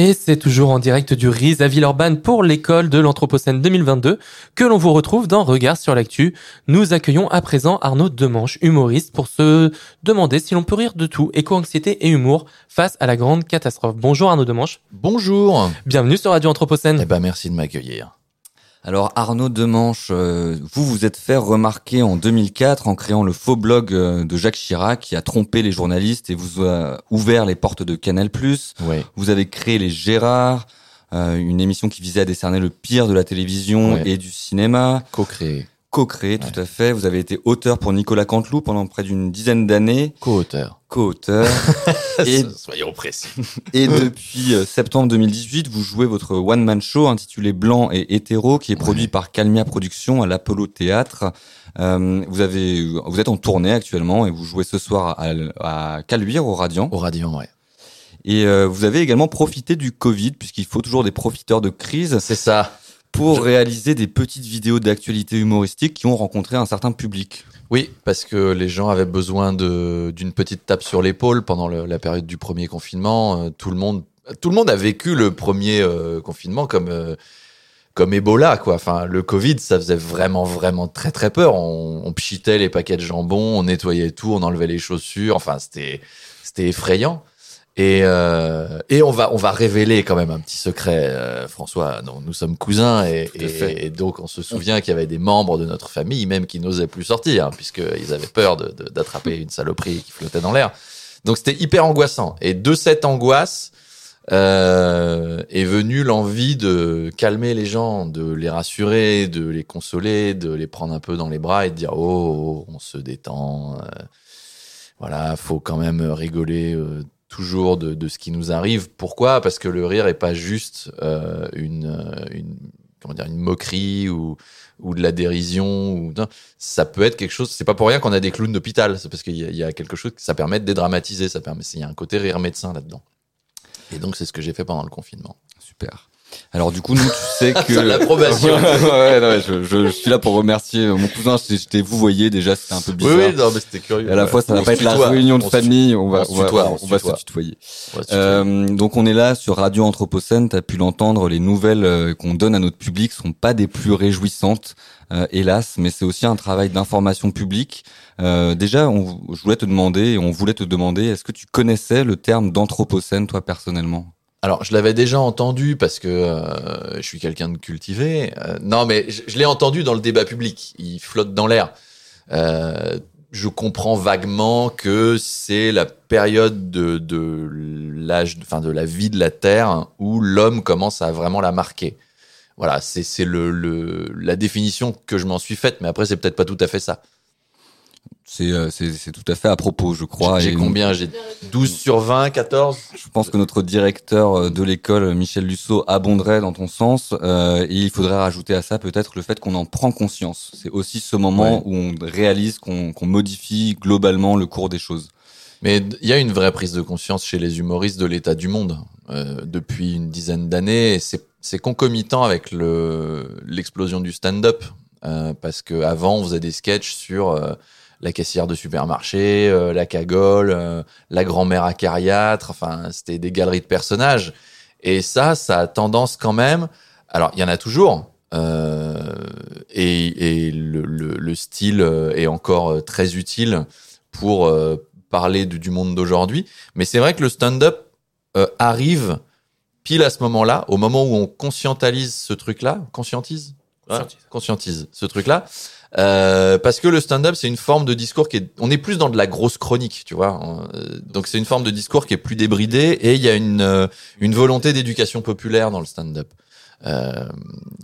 Et c'est toujours en direct du RIS à Villeurbanne pour l'école de l'Anthropocène 2022 que l'on vous retrouve dans Regard sur l'actu. Nous accueillons à présent Arnaud Demanche, humoriste, pour se demander si l'on peut rire de tout, éco-anxiété et humour face à la grande catastrophe. Bonjour Arnaud Demanche, Bonjour. bienvenue sur Radio Anthropocène. Eh ben merci de m'accueillir. Alors Arnaud Demanche, euh, vous vous êtes fait remarquer en 2004 en créant le faux blog euh, de Jacques Chirac qui a trompé les journalistes et vous a ouvert les portes de Canal+. Oui. Vous avez créé les Gérards, euh, une émission qui visait à décerner le pire de la télévision Ouais. et du cinéma. Co-créé. Co-créé, tout à fait. Vous avez été auteur pour Nicolas Canteloup pendant près d'une dizaine d'années. Co-auteur. Co-auteur. et Soyons précis. Et depuis euh, septembre 2018, vous jouez votre one-man show intitulé Blanc et hétéro, qui est produit Ouais. par Calmia Productions à l'Apollo Théâtre. Euh, vous avez, vous êtes en tournée actuellement et vous jouez ce soir à, à Caluire au Radiant. Au Radiant, ouais. Et euh, vous avez également profité du Covid, puisqu'il faut toujours des profiteurs de crise, C'est ça. Pour réaliser des petites vidéos d'actualité humoristique qui ont rencontré un certain public. Oui, parce que les gens avaient besoin d'une petite tape sur l'épaule pendant le- la période du premier confinement. Euh, tout le monde, tout le monde a vécu le premier euh, confinement comme euh, comme Ebola, quoi. Enfin, le Covid, ça faisait vraiment, vraiment très, très peur. On, on pchitait les paquets de jambon, on nettoyait tout, on enlevait les chaussures. Enfin, c'était, c'était effrayant. Et, euh, et on va, on va révéler quand même un petit secret, euh, François. Non, nous sommes cousins et, et, et donc on se souvient qu'il y avait des membres de notre famille même qui n'osaient plus sortir hein, puisqu'ils avaient peur de- de- d'attraper une saloperie qui flottait dans l'air. Donc c'était hyper angoissant. Et de cette angoisse, euh, est venue l'envie de calmer les gens, de les rassurer, de les consoler, de les prendre un peu dans les bras et de dire oh, oh, on se détend, euh, voilà, faut quand même rigoler euh, toujours de, de ce qui nous arrive. Pourquoi? Parce que le rire est pas juste euh, une, euh, une comment dire une moquerie ou ou de la dérision ou ça peut être quelque chose. C'est pas pour rien qu'on a des clowns d'hôpital. C'est parce qu'il y, y a quelque chose que ça permet de dédramatiser. Ça permet. Il y a un côté rire médecin là-dedans. Et donc c'est ce que j'ai fait pendant le confinement. Super. Alors du coup, nous, tu sais que... L'approbation. ouais, ouais, je, je, je suis là pour remercier euh, mon cousin. J'étais vous voyez déjà, c'était un peu bizarre. Oui, oui, non, mais c'était curieux. Et à la fois, ça va pas être la réunion de On famille. On va, on va, tutoie, on, va se tutoyer. va se tutoyer. Euh, donc, on est là sur Radio Anthropocène. T'as pu l'entendre. Les nouvelles euh, qu'on donne à notre public sont pas des plus réjouissantes, euh, hélas, mais c'est aussi un travail d'information publique. Euh, déjà, on, je voulais te demander, on voulait te demander, est-ce que tu connaissais le terme d'anthropocène, toi personnellement? Alors, je l'avais déjà entendu parce que euh, je suis quelqu'un de cultivé. Euh, non, mais je, l'ai entendu dans le débat public. Il flotte dans l'air. Euh, je comprends vaguement que c'est la période de, de l'âge, enfin de la vie de la Terre où l'homme commence à vraiment la marquer. Voilà, c'est c'est le, le la définition que je m'en suis faite, mais après c'est peut-être pas tout à fait ça. C'est, euh, c'est, c'est tout à fait à propos, je crois. J'ai combien J'ai 12 sur 20, 14 Je pense que notre directeur euh, de l'école, Michel Lusso, abonderait dans ton sens. euh, et il faudrait rajouter à ça peut-être le fait qu'on en prend conscience. C'est aussi ce moment Ouais. où on réalise qu'on qu'on modifie globalement le cours des choses. Mais il y a une vraie prise de conscience chez les humoristes de l'état du monde euh, depuis une dizaine d'années. C'est c'est concomitant avec le l'explosion du stand-up euh, parce que avant on faisait des sketchs sur euh, la caissière de supermarché, euh, la cagole, euh, la grand-mère acariâtre. Enfin, c'était des galeries de personnages. Et ça, ça a tendance quand même. Alors, il y en a toujours. euh, et et le, le, le style euh, est encore euh, très utile pour euh, parler du, du monde d'aujourd'hui. Mais c'est vrai que le stand-up euh, arrive pile à ce moment-là, au moment où on conscientalise ce truc-là, conscientise, Ouais, Conscientise. conscientise ce truc-là, euh, parce que le stand-up c'est une forme de discours qui est, on est plus dans de la grosse chronique, tu vois. Euh, donc c'est une forme de discours qui est plus débridé et il y a une euh, une volonté d'éducation populaire dans le stand-up. Euh,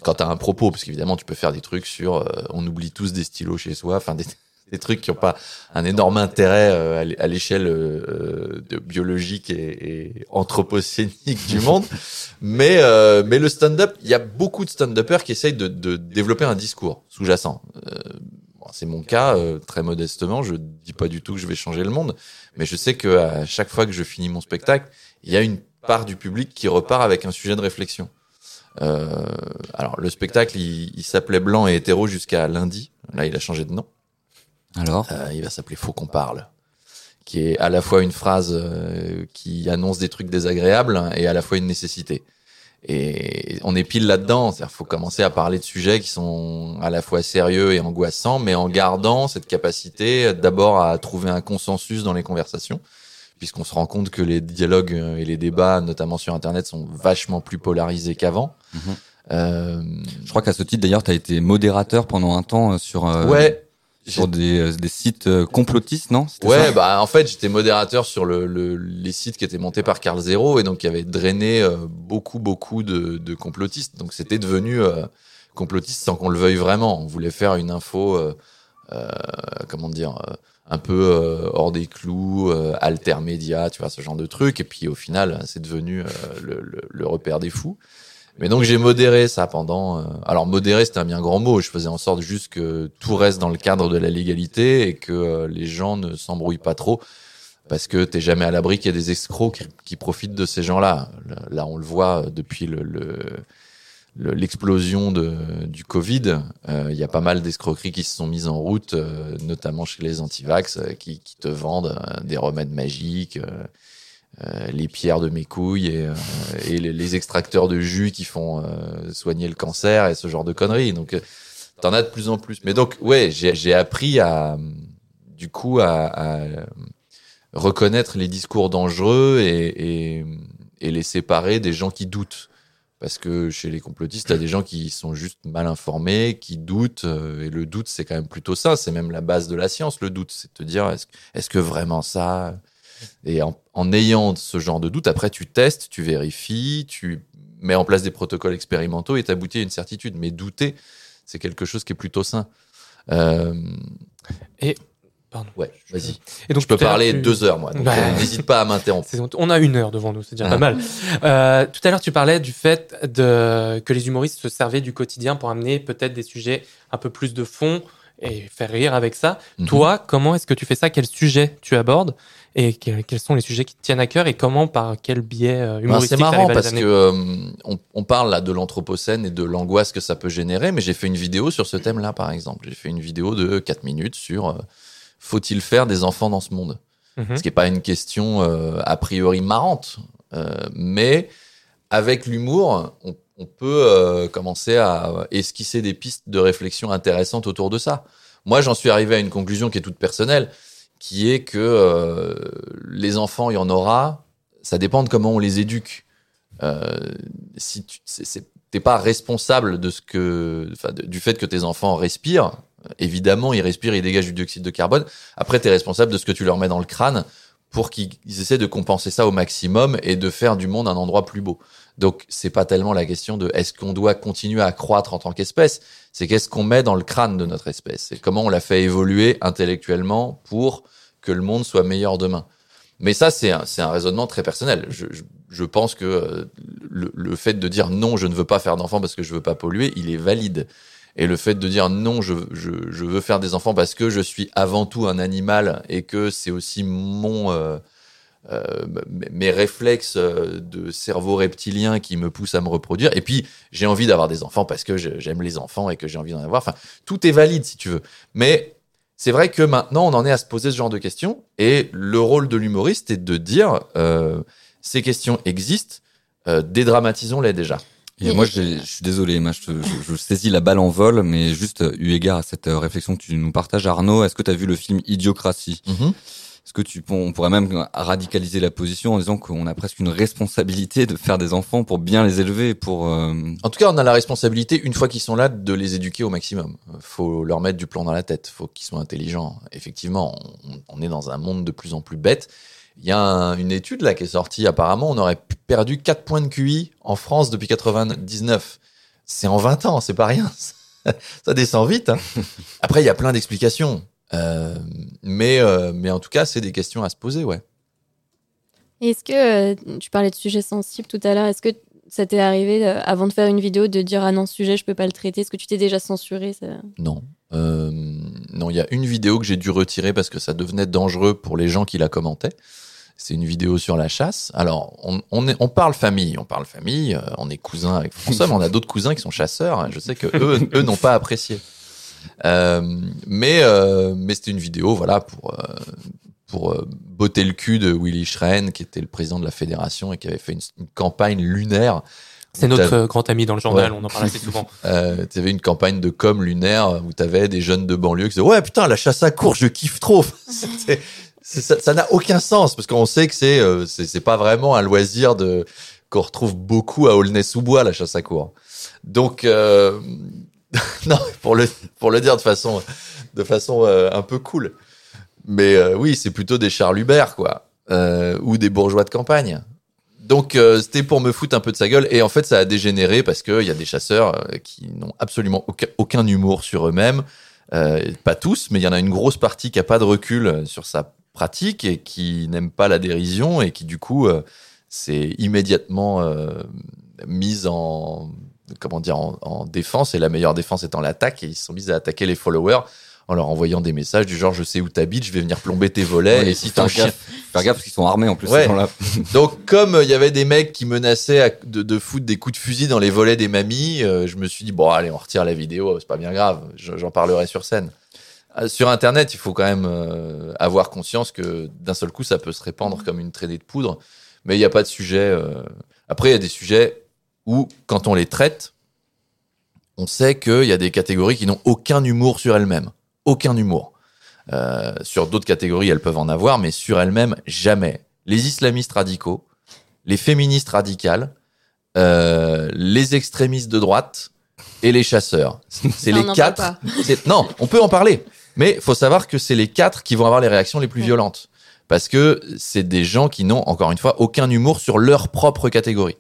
quand t'as un propos, parce qu'évidemment tu peux faire des trucs sur, euh, on oublie tous des stylos chez soi, enfin des, des trucs qui n'ont pas un énorme intérêt euh, à l'é- à l'échelle euh, de biologique et, et anthropocénique du monde. Mais, euh, mais le stand-up, il y a beaucoup de stand-uppers qui essayent de, de développer un discours sous-jacent. Euh, bon, c'est mon cas, euh, très modestement. Je dis pas du tout que je vais changer le monde, mais je sais que à chaque fois que je finis mon spectacle, il y a une part du public qui repart avec un sujet de réflexion. Euh, alors, le spectacle, il, il s'appelait Blanc et hétéro jusqu'à lundi. Là, il a changé de nom. Alors Euh, il va s'appeler Faut qu'on parle, qui est à la fois une phrase euh, qui annonce des trucs désagréables et à la fois une nécessité. Et on est pile là-dedans, c'est-à-dire faut commencer à parler de sujets qui sont à la fois sérieux et angoissants, mais en gardant cette capacité euh, d'abord à trouver un consensus dans les conversations, puisqu'on se rend compte que les dialogues euh, et les débats, notamment sur Internet, sont vachement plus polarisés qu'avant. Mhm. Euh, Je crois qu'à ce titre, d'ailleurs, tu as été modérateur pendant un temps sur, euh, ouais, sur des, euh, des sites euh, complotistes, non? Ouais, bah en fait j'étais modérateur sur le, le- les sites qui étaient montés par Carl Zero et donc qui avaient drainé euh, beaucoup beaucoup de, de complotistes. Donc c'était devenu euh, complotiste sans qu'on le veuille vraiment. On voulait faire une info, euh, euh, comment dire, euh, un peu euh, hors des clous, euh, alter média, tu vois ce genre de truc. Et puis au final c'est devenu euh, le, le, le repère des fous. Mais donc j'ai modéré ça pendant. euh, alors modérer c'était un bien grand mot. Je faisais en sorte juste que tout reste dans le cadre de la légalité et que euh, les gens ne s'embrouillent pas trop parce que t'es jamais à l'abri qu'il y a des escrocs qui, profitent de ces gens-là. Là, on le voit depuis le. le- le- l'explosion de du Covid, euh, il y a pas mal d'escroqueries qui se sont mises en route, euh, notamment chez les antivax, euh, qui, qui te vendent euh, des remèdes magiques, euh, les pierres de mes couilles et, euh, les, extracteurs de jus qui font euh, soigner le cancer et ce genre de conneries. Donc, t'en as de plus en plus. Mais donc, ouais, j'ai appris à, du coup, à, reconnaître les discours dangereux et, les séparer des gens qui doutent. Parce que chez les complotistes, t'as des gens qui sont juste mal informés, qui doutent, et le doute, c'est quand même plutôt ça. C'est même la base de la science, le doute. C'est de te dire, est-ce est-ce que vraiment ça Et en, en ayant ce genre de doute, après, tu testes, tu vérifies, tu mets en place des protocoles expérimentaux et t'aboutis à une certitude. Mais douter, c'est quelque chose qui est plutôt sain. Euh, Pardon. ouais, vas-y. Et donc, Je peux parler tu- deux heures, moi. Donc, euh, n'hésite pas à m'interrompre. On a une heure devant nous, c'est déjà Ah. pas mal. Euh, tout à l'heure, tu parlais du fait de, que les humoristes se servaient du quotidien pour amener peut-être des sujets un peu plus de fond et faire rire avec ça. Mhm. Toi, comment est-ce que tu fais ça? Quels sujets tu abordes? Et que- quels sont les sujets qui te tiennent à cœur Et comment, par quel biais euh, Ben, humoristique c'est marrant parce que euh, on, on parle là de l'anthropocène et de l'angoisse que ça peut générer, mais j'ai fait une vidéo sur ce thème-là, par exemple. J'ai fait une vidéo de 4 minutes sur euh, faut-il faire des enfants dans ce monde? Mhm. Ce qui n'est pas une question euh, a priori marrante, euh, mais avec l'humour, on, on peut euh, commencer à esquisser des pistes de réflexion intéressantes autour de ça. Moi, j'en suis arrivé à une conclusion qui est toute personnelle, qui est que euh, les enfants, il y en aura. Ça dépend de comment on les éduque. Euh, si tu t'es pas responsable de ce que, du fait que tes enfants respirent, évidemment, ils respirent, ils dégagent du dioxyde de carbone. Après, tu es responsable de ce que tu leur mets dans le crâne pour qu'ils ils essaient de compenser ça au maximum et de faire du monde un endroit plus beau. Donc, c'est pas tellement la question de est-ce qu'on doit continuer à croître en tant qu'espèce, c'est qu'est-ce qu'on met dans le crâne de notre espèce et comment on la fait évoluer intellectuellement pour que le monde soit meilleur demain. Mais ça, c'est un, un raisonnement très personnel. Je, pense que euh, le, fait de dire non, je ne veux pas faire d'enfants parce que je veux pas polluer, il est valide. Et le fait de dire non, je, je veux faire des enfants parce que je suis avant tout un animal et que c'est aussi mon euh, euh, mes réflexes euh, de cerveau reptilien qui me poussent à me reproduire. Et puis j'ai envie d'avoir des enfants parce que j'aime les enfants et que j'ai envie d'en avoir. Enfin, tout est valide si tu veux. Mais c'est vrai que maintenant on en est à se poser ce genre de questions. Et le rôle de l'humoriste est de dire euh, ces questions existent, euh, dédramatisons-les déjà. Et moi, je suis désolé, je, te- je- je saisis la balle en vol, mais juste eu égard à cette réflexion que tu nous partages, Arnaud, est-ce que tu as vu le film Idiocratie? Est-ce que tu on pourrait même radicaliser la position en disant qu'on a presque une responsabilité de faire des enfants pour bien les élever, pour euh, En tout cas, on a la responsabilité, une fois qu'ils sont là, de les éduquer au maximum. Faut leur mettre du plomb dans la tête. Faut qu'ils soient intelligents. Effectivement, on, on est dans un monde de plus en plus bête. Il y a un- une étude là qui est sortie. Apparemment, on aurait perdu 4 points de QI en France depuis 99. C'est en 20 ans, c'est pas rien. Ça descend vite. hein. Après, il y a plein d'explications. Euh, mais, euh, mais en tout cas, c'est des questions à se poser, ouais. Est-ce que euh, tu parlais de sujets sensibles tout à l'heure Est-ce que ça t'est arrivé avant de faire une vidéo de dire ah non ce sujet je peux pas le traiter Est-ce que tu t'es déjà censuré ça? Non. Non, il y a une vidéo que j'ai dû retirer parce que ça devenait dangereux pour les gens qui la commentaient. C'est une vidéo sur la chasse. Alors, on, on, est- on parle famille, on parle famille, on est cousins avec François, mais on a d'autres cousins qui sont chasseurs. Je sais que eux, eux n'ont pas apprécié. Euh, mais euh, mais c'était une vidéo, voilà, pour euh, pour botter le cul de Willy Schren, qui était le président de la fédération et qui avait fait une, une campagne lunaire. C'est notre grand ami dans le journal, Ouais. on en parle assez souvent. Euh, tu avais une campagne de com lunaire où tu avais des jeunes de banlieue qui disaient ouais putain la chasse à courre je kiffe trop ça n'a aucun sens parce qu'on sait que c'est euh, c'est pas vraiment un loisir de qu'on retrouve beaucoup à Aulnay-sous-Bois la chasse à courre donc euh, non pour le pour le dire de façon de façon euh, un peu cool. Mais euh, oui c'est plutôt des Charles Hubert quoi euh, ou des bourgeois de campagne. Donc c'était pour me foutre un peu de sa gueule. Et en fait ça a dégénéré parce qu'il y a des chasseurs qui n'ont absolument aucun, humour sur eux-mêmes. Pas tous, mais il y en a une grosse partie qui a pas de recul sur sa pratique et qui n'aime pas la dérision et qui du coup s'est immédiatement mise en comment dire en, en défense et la meilleure défense étant l'attaque et ils se sont mis à attaquer les followers en leur envoyant des messages du genre je sais où t'habites, je vais venir plomber tes volets Ouais, et si faut faire gaffe, faire gaffe parce qu'ils sont armés en plus. Ouais. gens-là. donc, comme euh, il y avait des mecs qui menaçaient à- de, de foutre des coups de fusil dans les volets des mamies, euh, je me suis dit, bon, allez, on retire la vidéo, c'est pas bien grave, je- j'en parlerai sur scène. Euh, Sur Internet, il faut quand même euh, avoir conscience que d'un seul coup, ça peut se répandre comme une traînée de poudre, mais il n'y a pas de sujet. euh. Après, il y a des sujets où, quand on les traite, on sait qu'il y a des catégories qui n'ont aucun humour sur elles-mêmes. Aucun humour. Euh, sur d'autres catégories, elles peuvent en avoir, mais sur elles-mêmes, jamais. Les islamistes radicaux, les féministes radicales, euh, les extrémistes de droite et les chasseurs. C'est les quatre. Non, on peut en parler, mais faut savoir que c'est les quatre qui vont avoir les réactions les plus Ouais. violentes, parce que c'est des gens qui n'ont encore une fois aucun humour sur leur propre catégorie.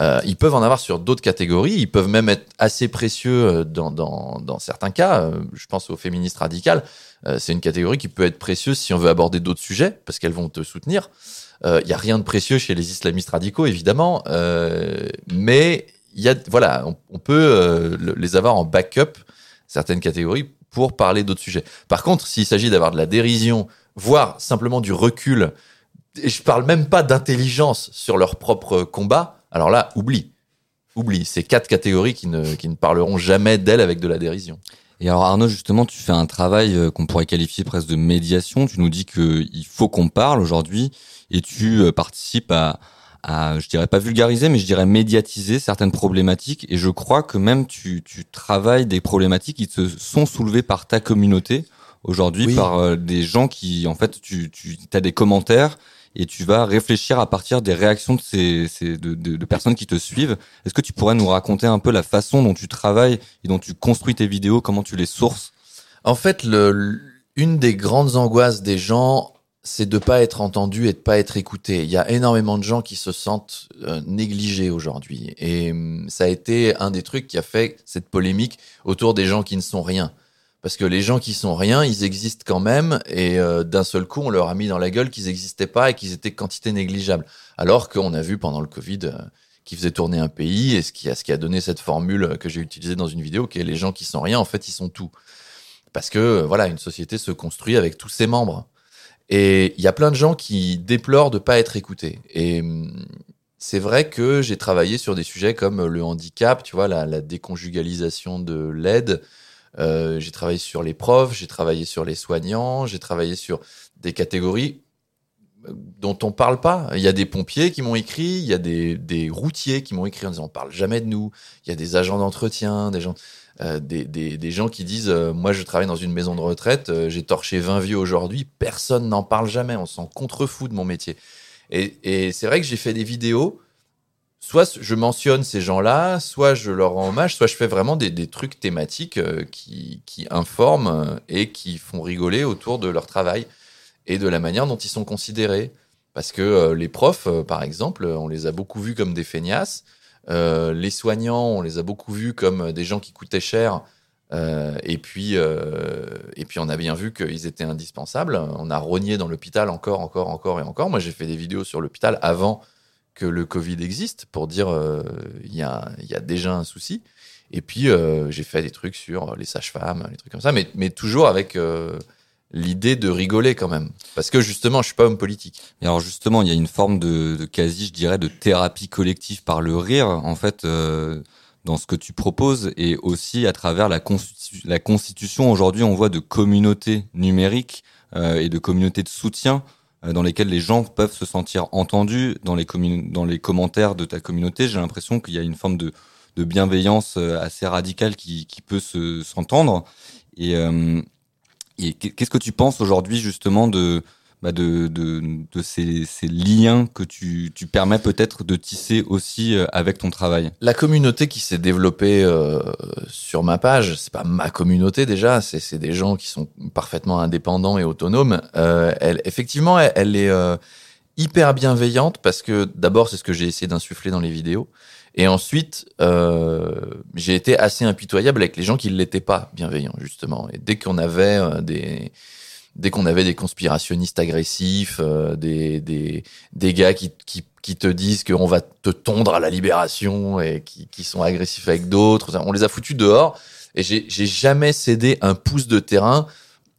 Euh, ils peuvent en avoir sur d'autres catégories, ils peuvent même être assez précieux euh, dans, dans, dans certains cas. Euh, Je pense aux féministes radicales. Euh, c'est une catégorie qui peut être précieuse si on veut aborder d'autres sujets, parce qu'elles vont te soutenir. Il n'y a rien de précieux chez les islamistes radicaux, évidemment, euh, mais y a, voilà, on, on peut euh, le- les avoir en backup, certaines catégories, pour parler d'autres sujets. Par contre, s'il s'agit d'avoir de la dérision, voire simplement du recul, et je parle même pas d'intelligence sur leur propre combat, alors là, oublie. Oublie. C'est quatre catégories qui ne, qui ne parleront jamais d'elles avec de la dérision. Et alors Arnaud, justement, tu fais un travail euh, qu'on pourrait qualifier presque de médiation. Tu nous dis que il faut qu'on parle aujourd'hui et tu euh, participes à, à, je dirais pas vulgariser, mais je dirais médiatiser certaines problématiques. Et je crois que même tu, tu travailles des problématiques qui te sont soulevées par ta communauté aujourd'hui, Oui. par euh, des gens qui, en fait, tu, tu as des commentaires et tu vas réfléchir à partir des réactions de ces, de, de, de personnes qui te suivent. Est-ce que tu pourrais nous raconter un peu la façon dont tu travailles et dont tu construis tes vidéos, comment tu les sources? En fait, le, une des grandes angoisses des gens, c'est de pas être entendu et de pas être écouté. Il y a énormément de gens qui se sentent euh, négligés aujourd'hui. Et hum, ça a été un des trucs qui a fait cette polémique autour des gens qui ne sont rien. Parce que les gens qui sont rien, ils existent quand même, et euh, d'un seul coup, on leur a mis dans la gueule qu'ils n'existaient pas et qu'ils étaient quantité négligeable. Alors qu'on a vu pendant le Covid euh, qui faisait tourner un pays, et ce qui a, donné cette formule que j'ai utilisée dans une vidéo, qui est les gens qui sont rien, en fait, ils sont tout. Parce que euh, voilà, une société se construit avec tous ses membres. Et il y a plein de gens qui déplorent de pas être écoutés. Et hum, c'est vrai que j'ai travaillé sur des sujets comme le handicap, tu vois, la déconjugalisation de l'aide. Euh, j'ai travaillé sur les profs, j'ai travaillé sur les soignants, j'ai travaillé sur des catégories euh, dont on parle pas. Il y a des pompiers qui m'ont écrit, il y a des, des routiers qui m'ont écrit en disant on parle jamais de nous. Il y a des agents d'entretien, des gens, euh, des, des, gens qui disent euh, moi je travaille dans une maison de retraite, euh, j'ai torché 20 vieux aujourd'hui, personne n'en parle jamais, on s'en contrefout de mon métier. Et, et c'est vrai que j'ai fait des vidéos, soit je mentionne ces gens-là, soit je leur rends hommage, soit je fais vraiment des, trucs thématiques euh, qui, qui informent euh, et qui font rigoler autour de leur travail et de la manière dont ils sont considérés. Parce que euh, les profs, par exemple, on les a beaucoup vus comme des feignasses. Les soignants, on les a beaucoup vus comme des gens qui coûtaient cher. Et puis, et puis, on a bien vu qu'ils étaient indispensables. On a rogné dans l'hôpital encore, encore, encore et encore. Moi, j'ai fait des vidéos sur l'hôpital avant que le Covid existe pour dire euh, il y, a, déjà un souci. Et puis euh, j'ai fait des trucs sur les sages-femmes, les trucs comme ça, mais, toujours avec euh, l'idée de rigoler quand même. Parce que justement, je suis pas homme politique. Et alors justement, il y a une forme de, quasi, je dirais, de thérapie collective par le rire, en fait, dans ce que tu proposes, et aussi à travers la, constitu- la constitution. Aujourd'hui, on voit de communautés numériques et de communautés de soutien dans lesquelles les gens peuvent se sentir entendus. Dans les, dans les commentaires de ta communauté, j'ai l'impression qu'il y a une forme de, bienveillance euh, assez radicale qui, qui peut se s'entendre. Et, euh, et qu'est- qu'est-ce que tu penses aujourd'hui justement de bah de, de, de ces, ces liens que tu, tu permets peut-être de tisser aussi euh, avec ton travail La communauté qui s'est développée euh, sur ma page, c'est pas ma communauté déjà, c'est des gens qui sont parfaitement indépendants et autonomes. Euh, elle, effectivement, elle, elle est euh, hyper bienveillante parce que d'abord, c'est ce que j'ai essayé d'insuffler dans les vidéos. Et ensuite, euh, j'ai été assez impitoyable avec les gens qui ne l'étaient pas bienveillants, justement. Et dès qu'on avait euh, des dès qu'on avait des conspirationnistes agressifs, euh, des, des, gars qui, qui, te disent qu'on va te tondre à la libération et qui, qui sont agressifs avec d'autres, on les a foutus dehors. Et j'ai jamais cédé un pouce de terrain,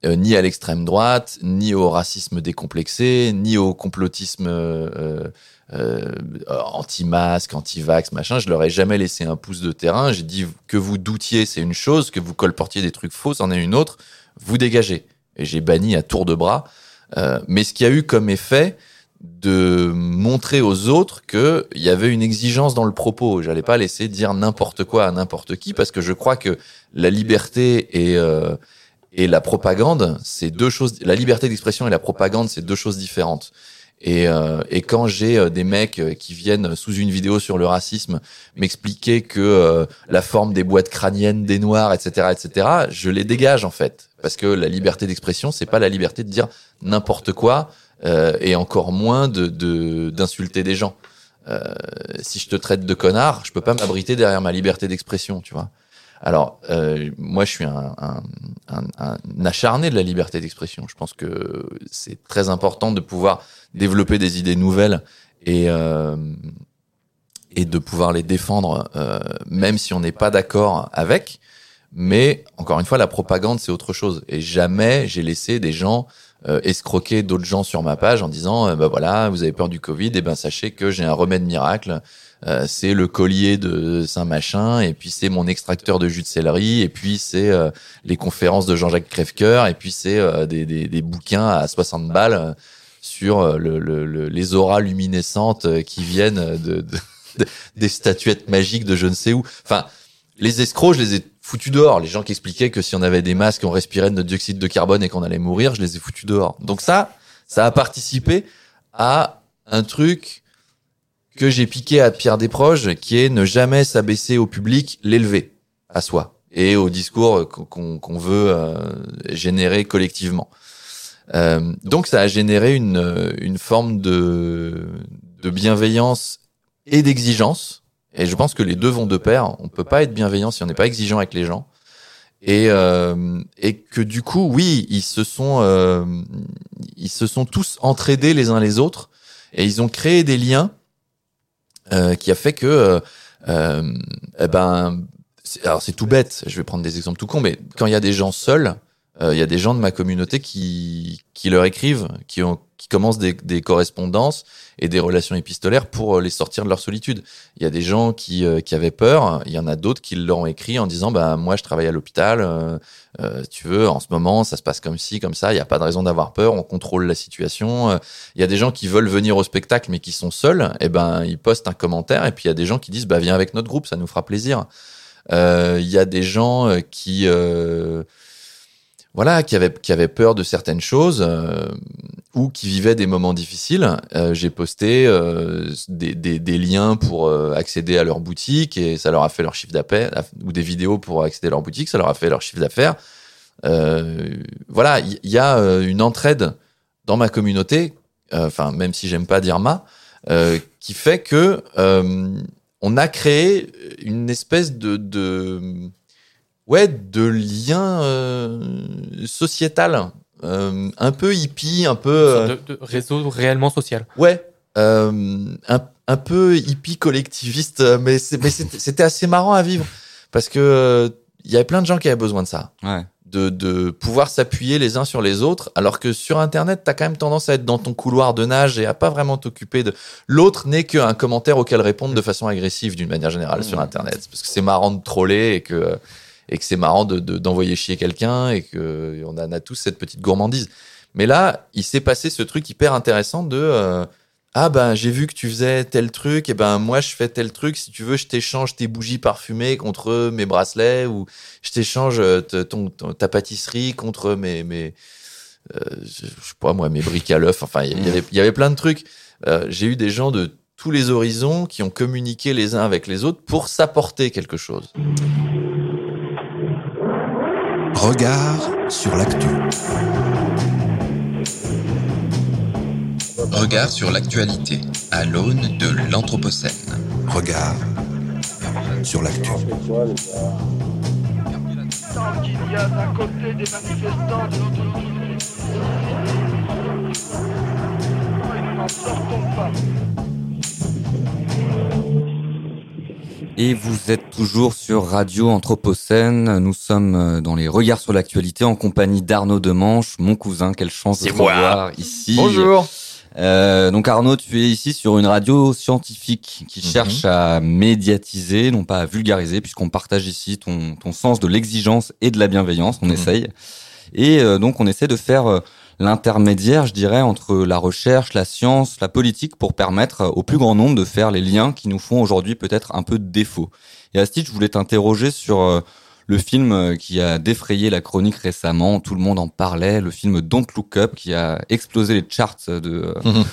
euh, ni à l'extrême droite, ni au racisme décomplexé, ni au complotisme euh, anti-masque, anti-vax, machin. Je leur ai jamais laissé un pouce de terrain. J'ai dit que vous doutiez, c'est une chose, que vous colportiez des trucs faux, c'en est une autre. Vous dégagez et j'ai banni à tour de bras. Euh, mais ce qui a eu comme effet de montrer aux autres qu'il y avait une exigence dans le propos. J'allais pas laisser dire n'importe quoi à n'importe qui parce que je crois que la liberté et, euh, et la propagande, c'est deux choses. La liberté d'expression et la propagande, c'est deux choses différentes. Et, euh, et quand j'ai euh, des mecs euh, qui viennent sous une vidéo sur le racisme m'expliquer que euh, la forme des boîtes crâniennes des noirs, etc., etc., je les dégage en fait, parce que la liberté d'expression, c'est pas la liberté de dire n'importe quoi euh, et encore moins de d'insulter des gens. Euh, si je te traite de connard, je peux pas m'abriter derrière ma liberté d'expression, tu vois. Alors, euh, moi, je suis un, un, un, acharné de la liberté d'expression. Je pense que c'est très important de pouvoir développer des idées nouvelles et euh, et de pouvoir les défendre, euh, même si on n'est pas d'accord avec. Mais encore une fois, la propagande, c'est autre chose. Et jamais j'ai laissé des gens euh, escroquer d'autres gens sur ma page en disant, euh, bah voilà, vous avez peur du Covid, et ben sachez que j'ai un remède miracle. Euh, c'est le collier de Saint Machin, et puis c'est mon extracteur de jus de céleri, et puis c'est euh, les conférences de Jean-Jacques Crèvecoeur, et puis c'est euh, des, des, des bouquins à 60 balles euh, sur euh, le, le- le- les auras luminescentes qui viennent de, de- de- des statuettes magiques de je ne sais où. Enfin, les escrocs, je les ai foutus dehors. Les gens qui expliquaient que si on avait des masques, on respirait de notre dioxyde de carbone et qu'on allait mourir, je les ai foutus dehors. Donc ça, ça a participé à un truc que j'ai piqué à Pierre Desproges, qui est ne jamais s'abaisser au public, l'élever à soi et au discours qu'on veut euh, générer collectivement. Euh, donc ça a généré une, forme de, bienveillance et d'exigence. Et je pense que les deux vont de pair. On peut pas être bienveillant si on n'est pas exigeant avec les gens. Et, euh, que du coup, oui, ils se sont, ils se sont tous entraidés les uns les autres et ils ont créé des liens euh, qui a fait que, euh, euh, eh ben, alors c'est tout bête. Je vais prendre des exemples tout cons, mais quand il y a des gens seuls, euh, il y a des gens de ma communauté qui qui leur écrivent, qui ont qui commencent des, des correspondances et des relations épistolaires pour les sortir de leur solitude. Il y a des gens qui, qui avaient peur, il y en a d'autres qui leur ont écrit en disant bah moi je travaille à l'hôpital, euh, tu veux en ce moment ça se passe comme ci comme ça, il n'y a pas de raison d'avoir peur, on contrôle la situation. Euh, Il y a des gens qui veulent venir au spectacle mais qui sont seuls, et ben ils postent un commentaire et puis il y a des gens qui disent bah viens avec notre groupe, ça nous fera plaisir. Euh, Il y a des gens qui voilà, qui avaient, qui peur de certaines choses euh, ou qui vivaient des moments difficiles. Euh, J'ai posté euh, des, liens pour accéder à leur boutique et ça leur a fait leur chiffre d'affaires, ou des vidéos pour accéder à leur boutique, ça leur a fait leur chiffre d'affaires. Voilà, il y, y a une entraide dans ma communauté, enfin même si j'aime pas dire ma, qui fait que on a créé une espèce de, de ouais, de lien euh, sociétal, euh, un peu hippie, un peu, euh, de, de réseau réellement social. ouais, euh, un, un peu hippie collectiviste, euh, mais c'était assez marrant à vivre. Parce que euh, il y avait plein de gens qui avaient besoin de ça. Ouais. de, de pouvoir s'appuyer les uns sur les autres, alors que sur Internet, t'as quand même tendance à être dans ton couloir de nage et à pas vraiment t'occuper de... L'autre n'est qu'un commentaire auquel répondre de façon agressive d'une manière générale sur Internet, parce que c'est marrant de troller et que, et que c'est marrant de, de- d'envoyer chier quelqu'un et que on en a tous cette petite gourmandise. Mais là, il s'est passé ce truc hyper intéressant de... euh, ah ben j'ai vu que tu faisais tel truc et ben moi je fais tel truc si tu veux je t'échange tes bougies parfumées contre mes bracelets ou je t'échange euh, ton, ton- ta pâtisserie contre mes, mes euh, je sais pas moi, mes briques à l'œuf. Enfin, il y, avait, y avait plein de trucs. Euh, J'ai eu des gens de tous les horizons qui ont communiqué les uns avec les autres pour s'apporter quelque chose. Regard sur l'actu. Regard sur l'actualité à l'aune de l'Anthropocène. Regard sur l'actu. Tant qu'il y a d'un côté des manifestants, de l'autre et nous n'en sortons pas. Et vous êtes toujours sur Radio Anthropocène. Nous sommes euh, dans les regards sur l'actualité en compagnie d'Arnaud Demanche, mon cousin. Quelle chance de moi. revoir ici. Bonjour. Euh, donc Arnaud, tu es ici sur une radio scientifique qui Mhm. cherche à médiatiser, non pas à vulgariser, puisqu'on partage ici ton, ton sens de l'exigence et de la bienveillance. On Mhm. essaye. Et euh, donc on essaie de faire euh, l'intermédiaire, je dirais, entre la recherche, la science, la politique, pour permettre au plus grand nombre de faire les liens qui nous font aujourd'hui peut-être un peu de défaut. Et à ce titre, je voulais t'interroger sur euh, le film euh, qui a défrayé la chronique récemment, tout le monde en parlait, le film Don't Look Up qui a explosé les charts de, euh, Mhm.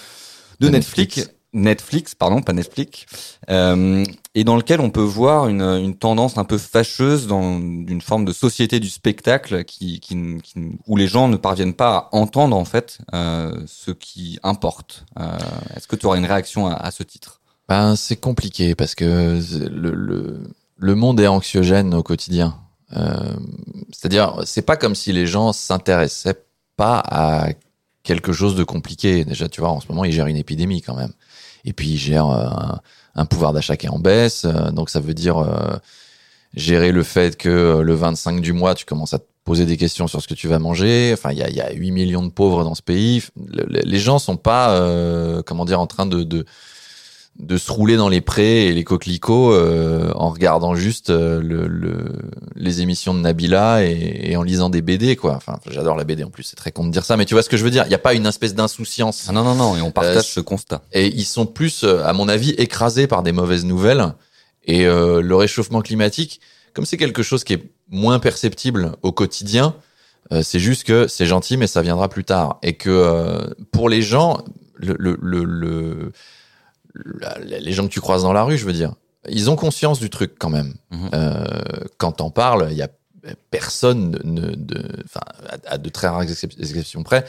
de De Netflix. Netflix. Netflix, pardon, pas Netflix, euh, et dans lequel on peut voir une, une tendance un peu fâcheuse dans une forme de société du spectacle qui, qui, où les gens ne parviennent pas à entendre en fait euh, ce qui importe. Euh, Est-ce que tu aurais une réaction à, à ce titre? Ben, c'est compliqué parce que le, le, le monde est anxiogène au quotidien. Euh, C'est-à-dire, c'est pas comme si les gens s'intéressaient pas à quelque chose de compliqué. Déjà, tu vois, en ce moment, ils gèrent une épidémie quand même. Et puis, ils gèrent euh, un, pouvoir d'achat qui est en baisse. Euh, Donc, ça veut dire euh, gérer le fait que le 25 du mois, tu commences à te poser des questions sur ce que tu vas manger. Enfin, il y a, y a 8 millions de pauvres dans ce pays. Le- le- les gens sont pas, euh, comment dire, en train de, de de se rouler dans les prés et les coquelicots euh, en regardant juste euh, le, le- les émissions de Nabila et, et en lisant des BD quoi. Enfin, j'adore la BD en plus, c'est très con de dire ça, mais tu vois ce que je veux dire. Il n'y a pas une espèce d'insouciance. Ah non non non, et on partage Euh, ce constat. Et ils sont plus, euh, à mon avis, écrasés par des mauvaises nouvelles. Et euh, le réchauffement climatique, comme c'est quelque chose qui est moins perceptible au quotidien, euh, c'est juste que c'est gentil, mais ça viendra plus tard. Et que euh, pour les gens, le, le, le, le- la- les gens que tu croises dans la rue, je veux dire, ils ont conscience du truc quand même. Mhm. Euh, quand t'en parles, il y a personne, ne, de, à, à de très rares excep- exceptions près,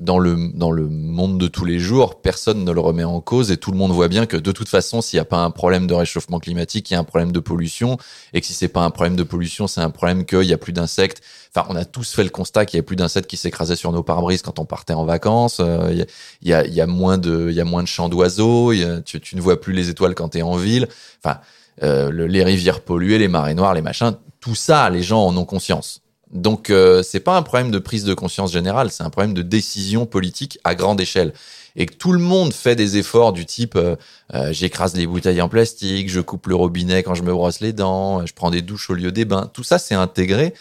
dans le, dans le monde de tous les jours, personne ne le remet en cause et tout le monde voit bien que de toute façon, s'il n'y a pas un problème de réchauffement climatique, il y a un problème de pollution et que si c'est pas un problème de pollution, c'est un problème qu'il y a plus d'insectes. Enfin, on a tous fait le constat qu'il y a plus d'insectes qui s'écrasaient sur nos pare-brises quand on partait en vacances. Euh, Il y, a, il y, a, moins de, il y a moins de chants d'oiseaux. Tu, ne vois plus les étoiles quand tu es en ville. Enfin, euh, le- les rivières polluées, les marées noires, les machins, tout ça, les gens en ont conscience. Donc, euh, c'est pas un problème de prise de conscience générale, c'est un problème de décision politique à grande échelle. Et que tout le monde fait des efforts du type euh, euh, j'écrase les bouteilles en plastique, je coupe le robinet quand je me brosse les dents, je prends des douches au lieu des bains. Tout ça, c'est intégré.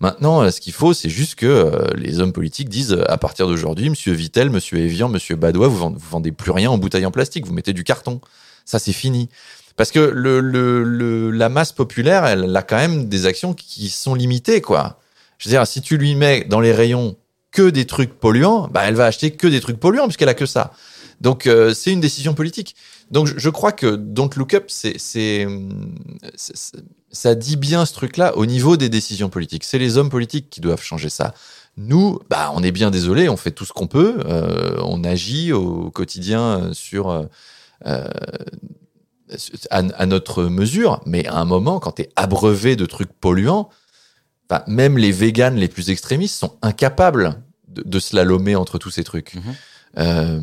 Maintenant, euh, ce qu'il faut, c'est juste que euh, les hommes politiques disent à partir d'aujourd'hui, Monsieur Vittel, Monsieur Evian, Monsieur Badois, vous vendez, vendez plus rien en bouteilles en plastique, vous mettez du carton. Ça, c'est fini. Parce que le, le, le- la masse populaire, elle a quand même des actions qui sont limitées, quoi. Je veux dire, si tu lui mets dans les rayons que des trucs polluants, bah, elle va acheter que des trucs polluants puisqu'elle a que ça. Donc, euh, c'est une décision politique. Donc, je, crois que Don't Look Up, c'est, ça dit bien ce truc-là au niveau des décisions politiques. C'est les hommes politiques qui doivent changer ça. Nous, bah, on est bien désolé, on fait tout ce qu'on peut, euh, on agit au quotidien sur euh, euh, à, à notre mesure, mais à un moment, quand tu es abreuvé de trucs polluants, même les véganes les plus extrémistes sont incapables de, de slalomer entre tous ces trucs. Mhm. Euh,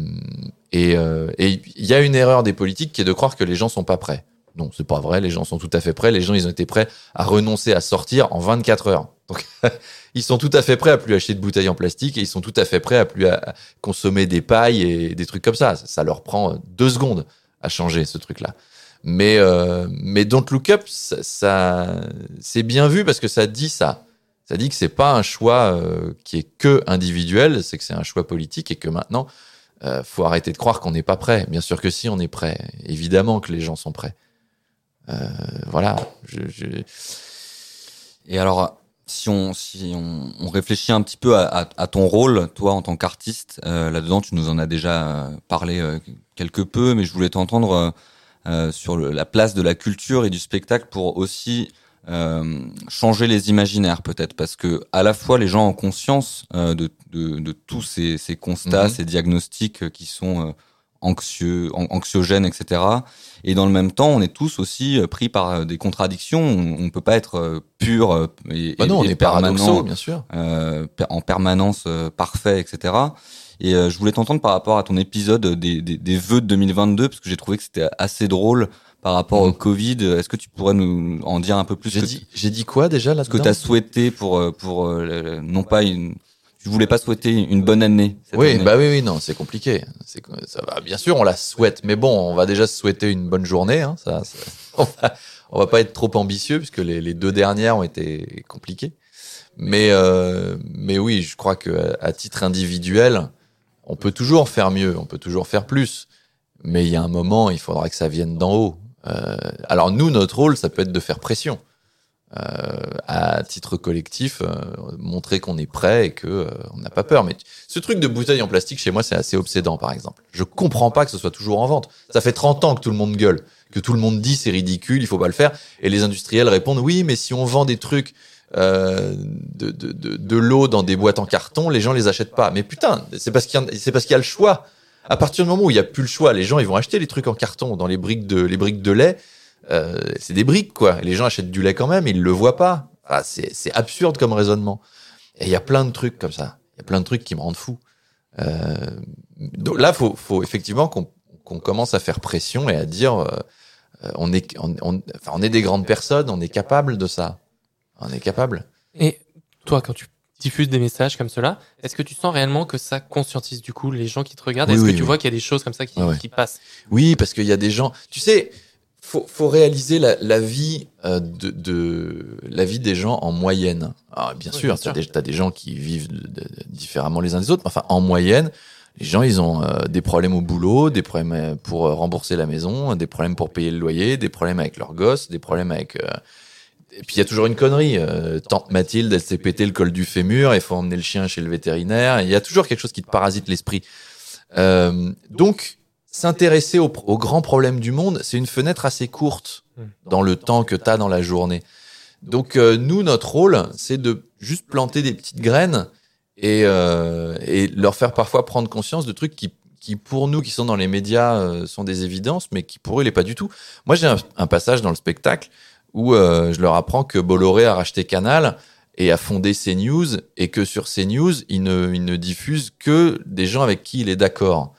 et euh, et il y a une erreur des politiques qui est de croire que les gens sont pas prêts. Non, c'est pas vrai. Les gens sont tout à fait prêts. Les gens, ils ont été prêts à renoncer à sortir en 24 heures. Donc, ils sont tout à fait prêts à plus acheter de bouteilles en plastique et ils sont tout à fait prêts à plus à consommer des pailles et des trucs comme ça. Ça leur prend deux secondes à changer ce truc-là. Mais euh, mais Don't Look Up, ça, ça- c'est bien vu parce que ça dit ça. Ça dit que c'est pas un choix euh, qui est que individuel, c'est que c'est un choix politique et que maintenant, euh, faut arrêter de croire qu'on n'est pas prêt. Bien sûr que si, on est prêt. Évidemment que les gens sont prêts. Euh, voilà. Je, je- Et alors, si on, si on, on réfléchit un petit peu à, à- ton rôle, toi en tant qu'artiste, euh, là-dedans, tu nous en as déjà euh, parlé euh, quelque peu, mais je voulais t'entendre euh, sur le- la place de la culture et du spectacle pour aussi euh, changer les imaginaires, peut-être, parce que à la fois les gens ont conscience euh, de, de, de tous ces, ces constats, Mhm. ces diagnostics euh, qui sont euh, anxieux, an- anxiogènes, etc. Et dans le même temps, on est tous aussi pris par des contradictions. On, on peut pas être pur et, Bah non, on et est paradoxaux, permanent, bien sûr. en permanence parfait, etc. Et euh, je voulais t'entendre par rapport à ton épisode des, des, des vœux de 2022, parce que j'ai trouvé que c'était assez drôle par rapport au Mhm. Covid. Est-ce que tu pourrais nous en dire un peu plus J'ai dit, j'ai dit quoi déjà là ce que tu as souhaité pour, euh, pour euh, non pas une... Tu voulais pas souhaiter une bonne année cette Oui, année. bah oui, oui, non, c'est compliqué. C'est ça va. Bien sûr, on la souhaite, mais bon, on va déjà se souhaiter une bonne journée. Hein, ça, ça- on, va, on va pas être trop ambitieux puisque les, les deux dernières ont été compliquées. Mais euh, mais oui, je crois que à titre individuel, on peut toujours faire mieux, on peut toujours faire plus. Mais il y a un moment, il faudra que ça vienne d'en haut. Euh, alors nous, notre rôle, ça peut être de faire pression. Euh, à titre collectif, euh, montrer qu'on est prêt et que euh, on n'a pas peur. Mais ce truc de bouteille en plastique, chez moi, c'est assez obsédant, par exemple. Je comprends pas que ce soit toujours en vente. Ça fait 30 ans que tout le monde gueule, que tout le monde dit c'est ridicule, il faut pas le faire. Et les industriels répondent oui, mais si on vend des trucs euh, de, de, de, de l'eau dans des boîtes en carton, les gens les achètent pas. Mais putain, c'est parce qu'il y, qu'il y a le choix. À partir du moment où il y a plus le choix, les gens ils vont acheter les trucs en carton dans les briques de les briques de lait. Euh, c'est des briques quoi. Les gens achètent du lait quand même, ils le voient pas. Ah, c'est absurde comme raisonnement. Et il y a plein de trucs comme ça. Il y a plein de trucs qui me rendent fou. Euh, donc là, faut, faut effectivement qu'on qu'on commence à faire pression et à dire, euh, euh, on est, on, on- enfin, on est des grandes personnes, on est capable de ça. On est capable. Et toi, quand tu diffuses des messages comme cela, est-ce que tu sens réellement que ça conscientise du coup les gens qui te regardent? Oui, Est-ce oui, que tu oui. vois qu'il y a des choses comme ça qui, ouais. qui passent? Oui, parce qu'il y a des gens. Tu sais, faut, faut réaliser la, la vie euh, de, de la vie des gens en moyenne. Alors, bien sûr, t'as sûr. des, gens qui vivent de- de- différemment les uns des autres. mais Enfin, en moyenne, les gens, ils ont euh, des problèmes au boulot, des problèmes euh, pour euh, rembourser la maison, des problèmes pour payer le loyer, des problèmes avec leurs gosses, des problèmes avec. euh, Et puis il y a toujours une connerie. euh, Tante Mathilde, elle s'est pété le col du fémur, il faut emmener le chien chez le vétérinaire. Il y a toujours quelque chose qui te parasite l'esprit. Euh, donc, s'intéresser aux, aux grands problèmes du monde, c'est une fenêtre assez courte dans le temps que tu as dans la journée. Donc, euh, nous, notre rôle, c'est de juste planter des petites graines et, euh, et leur faire parfois prendre conscience de trucs qui, qui pour nous, qui sont dans les médias, euh, sont des évidences, mais qui pour eux, il n'est pas du tout. Moi, j'ai un, un passage dans le spectacle où euh, je leur apprends que Bolloré a racheté Canal et a fondé CNews et que sur CNews, il ne, il ne diffuse que des gens avec qui il est d'accord.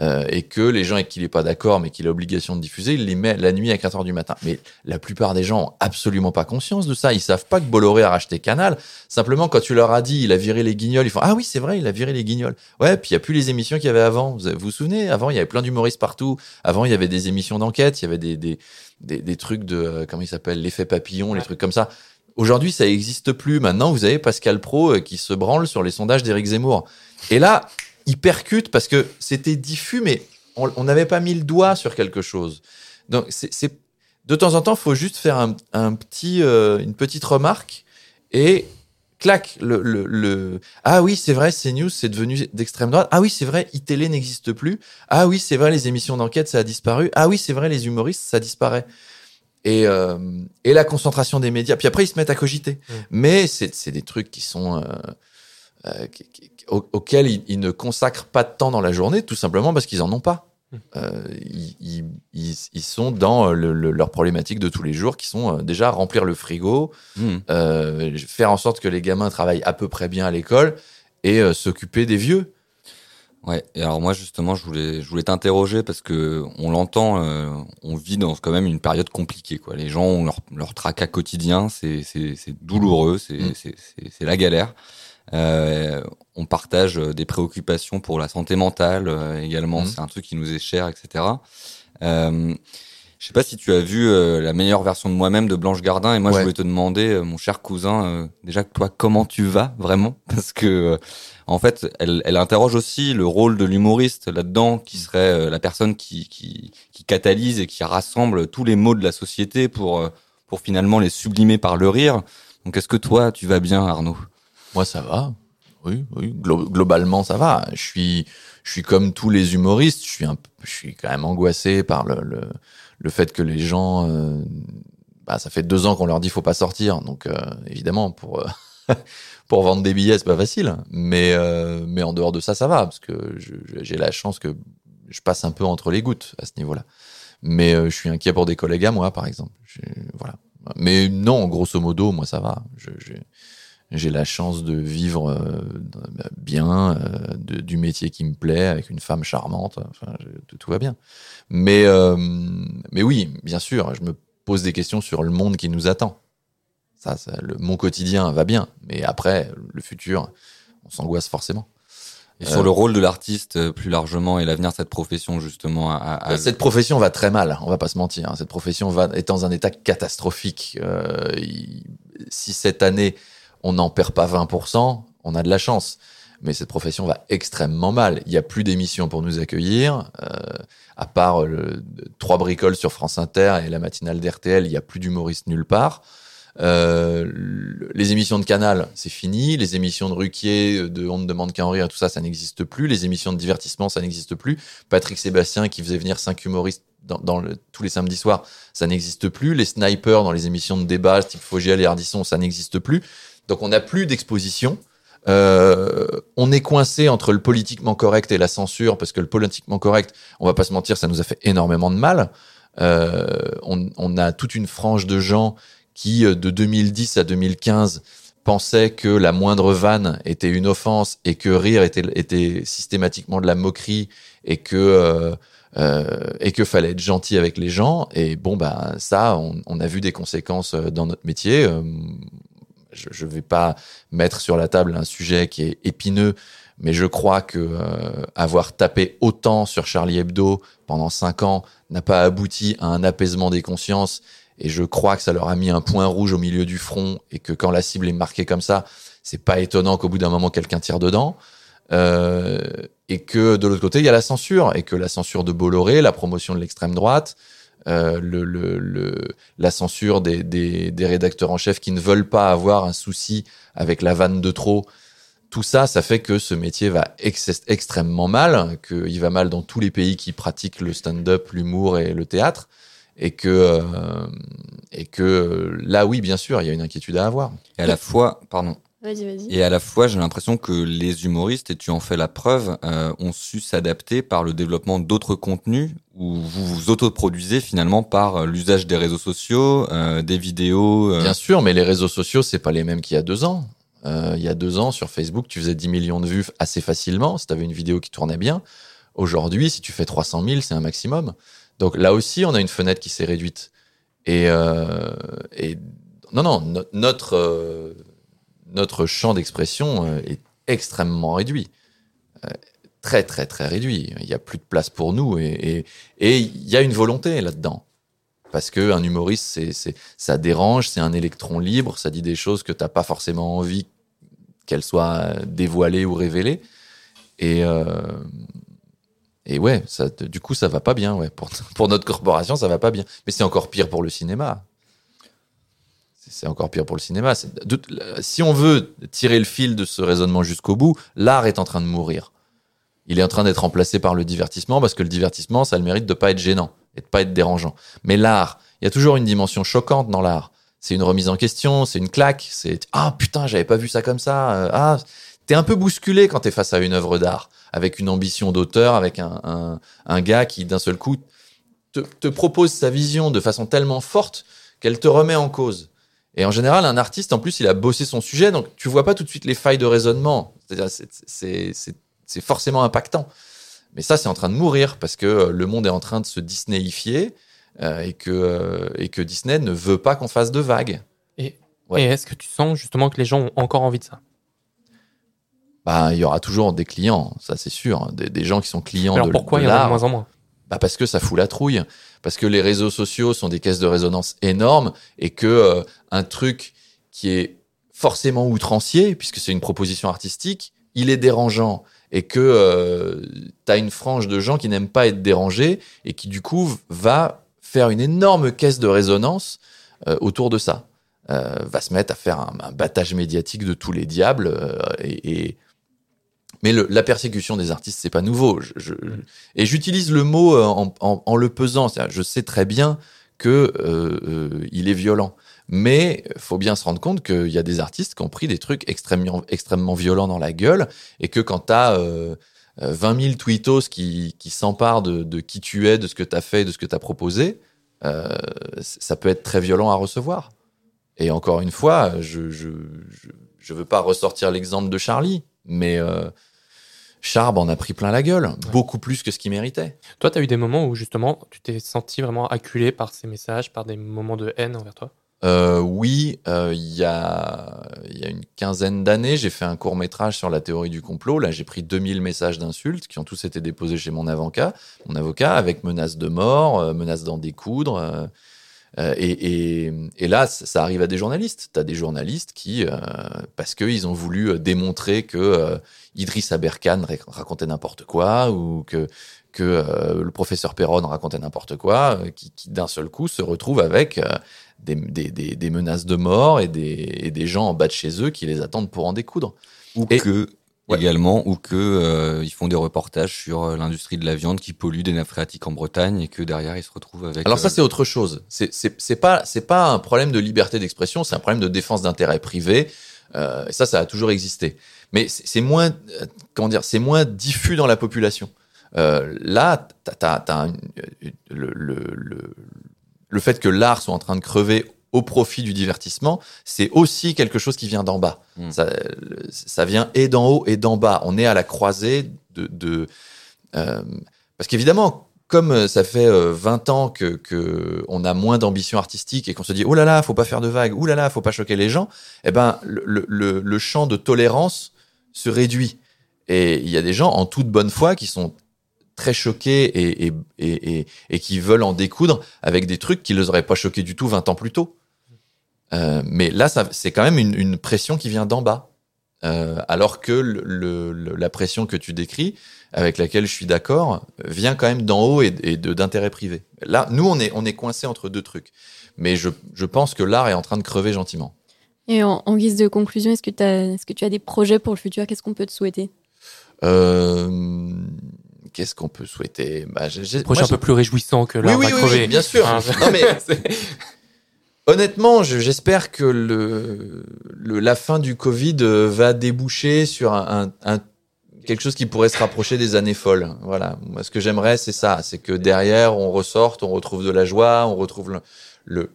Euh, et que les gens avec qui il n'est pas d'accord, mais qu'il a obligation de diffuser, il les met la nuit à 4 heures du matin. Mais la plupart des gens ont absolument pas conscience de ça. Ils savent pas que Bolloré a racheté Canal. Simplement, quand tu leur as dit, il a viré les guignols, ils font Ah oui, c'est vrai, il a viré les guignols. Ouais, puis il y a plus les émissions qu'il y avait avant. Vous vous, souvenez Avant, il y avait plein d'humoristes partout. Avant, il y avait des émissions d'enquête, il y avait des, des, des, des trucs de, euh, comment il s'appelle, l'effet papillon, les trucs comme ça. Aujourd'hui, ça n'existe plus. Maintenant, vous avez Pascal Pro euh, qui se branle sur les sondages d'Éric Zemmour. Et là, il percute parce que c'était diffus, mais on n'avait pas mis le doigt sur quelque chose. Donc, c'est de temps en temps, faut juste faire un, un petit, euh, une petite remarque et clac, le, le, le- ah oui, c'est vrai, CNews, c'est devenu d'extrême droite. Ah oui, c'est vrai, iTélé n'existe plus. Ah oui, c'est vrai, les émissions d'enquête, ça a disparu. Ah oui, c'est vrai, les humoristes, ça disparaît. Et, euh, et la concentration des médias. Puis après, ils se mettent à cogiter. Mm. Mais c'est c'est des trucs qui sont euh, euh, qui- qui- au- auxquels ils, ils ne consacrent pas de temps dans la journée, tout simplement parce qu'ils en ont pas. Mm. Euh, ils, ils, ils- ils sont dans euh, le- le- leurs problématiques de tous les jours, qui sont euh, déjà remplir le frigo, Hmm. euh, faire en sorte que les gamins travaillent à peu près bien à l'école et euh, s'occuper des vieux. Ouais. Et alors moi justement, je voulais, je voulais t'interroger parce que on l'entend, euh, on vit dans quand même une période compliquée. Quoi. Les gens ont leur, leur tracas quotidien, c'est, douloureux, c'est, Mm. c'est la galère. Euh, on partage euh, des préoccupations pour la santé mentale euh, également. Mm. C'est un truc qui nous est cher, etc. Euh, je sais pas si tu as vu euh, la meilleure version de moi-même de Blanche Gardin et moi je voulais te demander, euh, mon cher cousin, euh, déjà toi comment tu vas vraiment? Parce que en fait, elle, elle interroge aussi le rôle de l'humoriste là-dedans, qui serait euh, la personne qui, qui, qui catalyse et qui rassemble tous les maux de la société pour, pour finalement les sublimer par le rire. Donc est-ce que toi, tu vas bien, Arnaud? Moi, ça va. Oui, oui. Glo- globalement, ça va. Je suis, je suis comme tous les humoristes. Je suis un, je suis quand même angoissé par le, le, le fait que les gens, euh, bah, ça fait deux ans qu'on leur dit faut pas sortir. Donc, euh, évidemment, pour euh, pour vendre des billets, c'est pas facile. Mais euh, mais en dehors de ça, ça va parce que j'ai la chance que je passe un peu entre les gouttes à ce niveau-là. Mais je suis inquiet pour des collègues à moi, par exemple. Je- voilà. Mais non, grosso modo, moi, ça va. Je, je- j'ai la chance de vivre euh, bien, euh, de- du métier qui me plaît, avec une femme charmante. Enfin, je- tout, tout va bien. Mais, euh, mais oui, bien sûr, je me pose des questions sur le monde qui nous attend. Ça, ça le, mon quotidien va bien, mais après, le futur, on s'angoisse forcément. Et Euh, sur le rôle de l'artiste euh, plus largement et l'avenir de cette profession justement à, à- Cette profession va très mal, on va pas se mentir. hein. Cette profession va est dans un état catastrophique. Euh, si cette année on n'en perd pas 20%, on a de la chance. Mais cette profession va extrêmement mal. Il y a plus d'émissions pour nous accueillir, euh, à part trois bricoles sur France Inter et la matinale d'RTL. Il y a plus d'humoristes nulle part. Euh, le- les émissions de Canal, c'est fini. Les émissions de Ruquier, de On ne demande qu'à en rire, tout ça, ça n'existe plus. Les émissions de divertissement, ça n'existe plus. Patrick Sébastien qui faisait venir cinq humoristes tous les samedis soirs, ça n'existe plus. Les snipers dans les émissions de débat, type Fogiel et Ardisson, ça n'existe plus. Donc on n'a plus d'exposition. Euh, on est coincé entre le politiquement correct et la censure, parce que le politiquement correct, on va pas se mentir, ça nous a fait énormément de mal. Euh, on, a toute une frange de gens qui, euh, de 2010 à 2015, pensaient que la moindre vanne était une offense et que rire était, systématiquement de la moquerie et que et que fallait être gentil avec les gens. Et bon, bah ça, on, a vu des conséquences dans notre métier. Je ne vais pas mettre sur la table un sujet qui est épineux, mais je crois que euh, avoir tapé autant sur Charlie Hebdo pendant cinq ans n'a pas abouti à un apaisement des consciences. Et je crois que ça leur a mis un point rouge au milieu du front et que quand la cible est marquée comme ça, c'est pas étonnant qu'au bout d'un moment quelqu'un tire dedans. Euh, et que de l'autre côté, il y a la censure et que la censure de Bolloré, la promotion de l'extrême droite, euh, le, la censure des, des, des rédacteurs en chef qui ne veulent pas avoir un souci avec la vanne de trop. Tout ça, ça fait que ce métier va ex extrêmement mal, qu'il va mal dans tous les pays qui pratiquent le stand-up, l'humour et le théâtre, et que euh, et que euh, là, oui, bien sûr, il y a une inquiétude à avoir. et à la fois, pardon, Vas-y, vas-y. Et à la fois, j'ai l'impression que les humoristes, et tu en fais la preuve, euh, ont su s'adapter par le développement d'autres contenus où vous vous autoproduisez finalement par euh, l'usage des réseaux sociaux, euh, des vidéos. euh, Bien sûr, mais les réseaux sociaux, c'est pas les mêmes qu'il y a deux ans. Euh, il y a deux ans, sur Facebook, tu faisais 10 millions de vues assez facilement si tu avais une vidéo qui tournait bien. Aujourd'hui, si tu fais 300 000, c'est un maximum. Donc là aussi, on a une fenêtre qui s'est réduite. Et, euh, et non, non, no- notre, euh, notre champ d'expression euh, est extrêmement réduit. Euh, très, très, très réduit. Il n'y a plus de place pour nous. Et il y a une volonté là-dedans. Parce que un humoriste, ça dérange, c'est un électron libre, ça dit des choses que t'as pas forcément envie qu'elles soient dévoilées ou révélées. Et, euh, ouais, du coup, ça va pas bien. Pour, pour notre corporation, ça va pas bien. Mais c'est encore pire pour le cinéma. C'est encore pire pour le cinéma. Si on veut tirer le fil de ce raisonnement jusqu'au bout, l'art est en train de mourir. Il est en train d'être remplacé par le divertissement parce que le divertissement, ça a le mérite de pas être gênant et de pas être dérangeant. Mais l'art, il y a toujours une dimension choquante dans l'art. C'est une remise en question, c'est une claque, c'est ah putain, j'avais pas vu ça comme ça. euh, ah, t'es un peu bousculé quand t'es face à une œuvre d'art avec une ambition d'auteur, avec un, un, gars qui d'un seul coup te propose sa vision de façon tellement forte qu'elle te remet en cause. Et en général, un artiste, en plus, il a bossé son sujet, donc tu vois pas tout de suite les failles de raisonnement. C'est-à-dire, c'est- forcément impactant. Mais ça, c'est en train de mourir parce que euh, le monde est en train de se Disneyifier euh, et, que, euh, et que Disney ne veut pas qu'on fasse de vagues. Ouais. Et est-ce que tu sens justement que les gens ont encore envie de ça? Bah, il y aura toujours des clients, ça c'est sûr, des, des gens qui sont clients Alors de, pourquoi il y en a de moins en moins? Bah parce que ça fout la trouille, parce que les réseaux sociaux sont des caisses de résonance énormes et que euh, un truc qui est forcément outrancier, puisque c'est une proposition artistique, il est dérangeant et que euh, tu une frange de gens qui n'aiment pas être dérangés et qui du coup va faire une énorme caisse de résonance euh, autour de ça. Euh, va se mettre à faire un, battage médiatique de tous les diables et- mais le- la persécution des artistes c'est pas nouveau. Je, je- et j'utilise le mot euh, en, en- en le pesant. Je sais très bien que euh, euh, il est violent. Mais faut bien se rendre compte qu'il y a des artistes qui ont pris des trucs extrêmement extrêmement violents dans la gueule et que quand t'as euh, euh, 20 000 tweetos qui, qui s'emparent de, de qui tu es, de ce que tu as fait, de ce que tu as proposé, euh, ça peut être très violent à recevoir. Et encore une fois, je je, je, je veux pas ressortir l'exemple de Charlie, mais euh, Charb en a pris plein la gueule, beaucoup plus que ce qu'il méritait. Toi, tu as eu des moments où justement tu t'es senti vraiment acculé par ces messages, par des moments de haine envers toi? Euh, oui, euh, il y, a, y a une quinzaine d'années, j'ai fait un court métrage sur la théorie du complot. Là, j'ai pris 2000 messages d'insultes qui ont tous été déposés chez mon avocat, mon avocat, avec menaces de mort, euh, menaces d'en découdre. Euh, et, et, et là, ça, arrive à des journalistes. Tu as des journalistes qui, euh, parce qu'ils ont voulu euh, démontrer que euh, Idriss Aberkan ra- racontait n'importe quoi ou que, que euh, le professeur Perron racontait n'importe quoi, qui, qui d'un seul coup se retrouvent avec des, des, des, des menaces de mort et des, et des gens en bas de chez eux qui les attendent pour en découdre. Ou que Ouais. également, ou que euh, ils font des reportages sur euh, l'industrie de la viande qui pollue des nappes phréatiques en Bretagne et que derrière ils se retrouvent avec. Alors ça, euh, c'est autre chose. C'est c'est pas c'est pas un problème de liberté d'expression, c'est un problème de défense d'intérêt privé. Euh, et ça, ça a toujours existé. Mais c'est moins comment dire, c'est moins diffus dans la population. Là, t'as une- le, le le le fait que l'art soit en train de crever au profit du divertissement, c'est aussi quelque chose qui vient d'en bas. Mm. Ça, vient et d'en haut et d'en bas. On est à la croisée de, de euh, parce qu'évidemment, comme euh, ça fait euh, 20 ans que, que on a moins d'ambition artistique et qu'on se dit oh là là, faut pas faire de vagues, oh là là, faut pas choquer les gens, eh ben le, le, champ de tolérance se réduit. Et il y a des gens en toute bonne foi qui sont très choqués et, et, et, et, qui veulent en découdre avec des trucs qui les auraient pas choqués du tout 20 ans plus tôt. Euh, mais là, ça, c'est quand même une, une pression qui vient d'en bas. Euh, alors que le, le- le- la pression que tu décris, avec laquelle je suis d'accord, vient quand même d'en haut et, et de- d'intérêt privé. Là, nous, on est, on est coincé entre deux trucs. Mais je, je pense que l'art est en train de crever gentiment. Et en, en guise de conclusion, est-ce que, t'as- est-ce que tu as des projets pour le futur? Qu'est-ce qu'on peut te souhaiter? Euh, Qu'est-ce qu'on peut souhaiter? Bah, j'ai- j'ai- Projet un peu plus réjouissant que Oui, là, oui, va oui, crever. oui, bien sûr. Hein, Non, mais honnêtement, je- j'espère que le, le- la fin du Covid euh, va déboucher sur un, un- un- quelque chose qui pourrait se rapprocher des années folles. Voilà. Moi, ce que j'aimerais, c'est ça. C'est que derrière, on ressorte, on retrouve de la joie, on retrouve le- le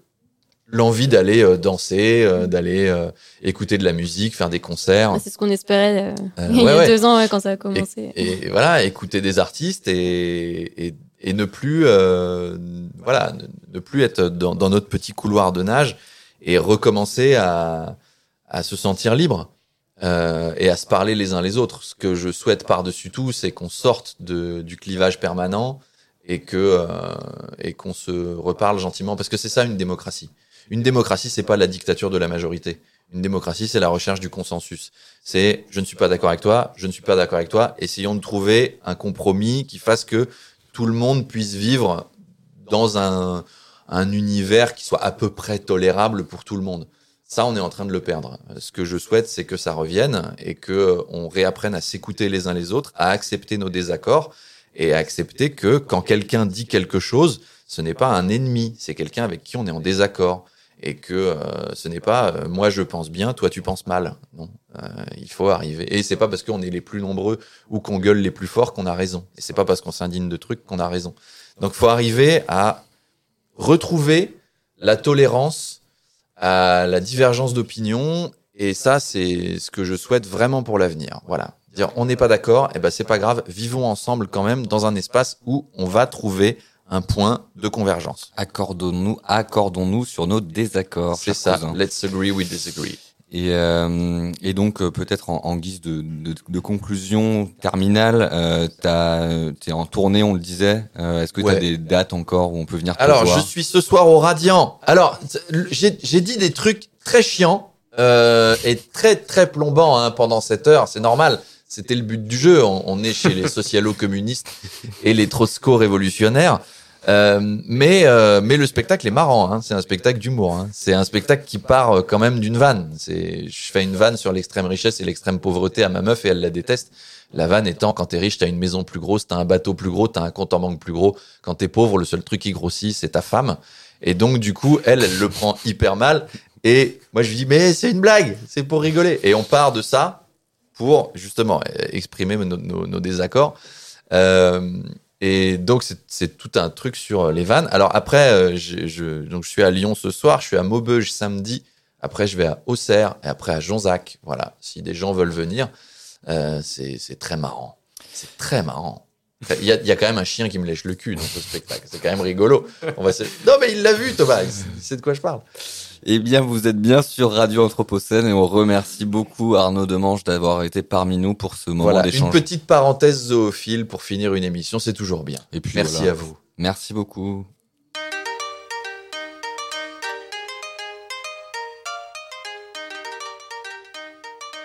l'envie d'aller euh, danser, euh, d'aller euh, écouter de la musique, faire des concerts. Ah, C'est ce qu'on espérait il y a ouais. deux ans ouais, quand ça a commencé. Et voilà, écouter des artistes et, et, et ne plus, euh, voilà, ne, plus être dans, dans notre petit couloir de nage et recommencer à, à se sentir libre euh, et à se parler les uns les autres. Ce que je souhaite par-dessus tout, c'est qu'on sorte de, du clivage permanent et que euh, et qu'on se reparle gentiment parce que c'est ça une démocratie. Une démocratie, c'est pas la dictature de la majorité. Une démocratie, c'est la recherche du consensus. C'est je ne suis pas d'accord avec toi, je ne suis pas d'accord avec toi. Essayons de trouver un compromis qui fasse que tout le monde puisse vivre dans un, un univers qui soit à peu près tolérable pour tout le monde. Ça, on est en train de le perdre. Ce que je souhaite, c'est que ça revienne et que euh, on réapprenne à s'écouter les uns les autres, à accepter nos désaccords et à accepter que quand quelqu'un dit quelque chose, ce n'est pas un ennemi, c'est quelqu'un avec qui on est en désaccord et que euh, ce n'est pas euh, moi je pense bien, toi tu penses mal. Non, Euh, il faut arriver. Et c'est pas parce qu'on est les plus nombreux ou qu'on gueule les plus forts qu'on a raison. Et c'est pas parce qu'on s'indigne de trucs qu'on a raison. Donc faut arriver à retrouver la tolérance à la divergence d'opinion. Et ça, c'est ce que je souhaite vraiment pour l'avenir. Voilà. Dire on n'est pas d'accord, et ben c'est pas grave, vivons ensemble quand même dans un espace où on va trouver un point de convergence. Accordons-nous, accordons-nous sur nos désaccords. C'est ça. Let's agree, we disagree. Et, euh, et donc euh, peut-être en, en guise de, de, de conclusion terminale, euh, t'as- t'es en tournée, on le disait. Euh, Est-ce que Ouais. as des dates encore où on peut venir te Alors, voir je suis ce soir au Radiant. Alors, j'ai dit des trucs très chiants euh, et très très plombants hein, pendant cette heure. C'est normal. C'était le but du jeu. On, on est chez les socialo-communistes et les trotsko-révolutionnaires. Euh, mais euh, mais le spectacle est marrant. Hein. C'est un spectacle d'humour. Hein. C'est un spectacle qui part euh, quand même d'une vanne. C'est je fais une vanne sur l'extrême richesse et l'extrême pauvreté à ma meuf et elle la déteste. La vanne étant quand t'es riche, t'as une maison plus grosse, t'as un bateau plus gros, t'as un compte en banque plus gros. Quand t'es pauvre, le seul truc qui grossit, c'est ta femme. Et donc du coup, elle, elle le prend hyper mal. Et moi, je lui dis mais c'est une blague, c'est pour rigoler. Et on part de ça pour justement euh, exprimer nos, désaccords. Euh, et donc c'est- tout un truc sur les vannes. Alors après, euh, je, donc je suis à Lyon ce soir, je suis à Maubeuge samedi. Après, je vais à Auxerre et après à Jonzac. Voilà, si des gens veulent venir, euh, c'est très marrant. C'est très marrant. Il y, a, quand même un chien qui me lèche le cul dans ce spectacle. C'est quand même rigolo. On va se... Non, mais il l'a vu, Thomas. Il sait de quoi je parle. Eh bien, vous êtes bien sur Radio Anthropocène et on remercie beaucoup Arnaud Demange d'avoir été parmi nous pour ce moment Voilà, une petite parenthèse zoophile pour finir une émission, c'est toujours bien. Et puis Merci voilà. à vous. Merci beaucoup.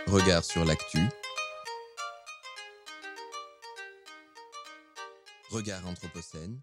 Regard sur l'actu. Regard Anthropocène.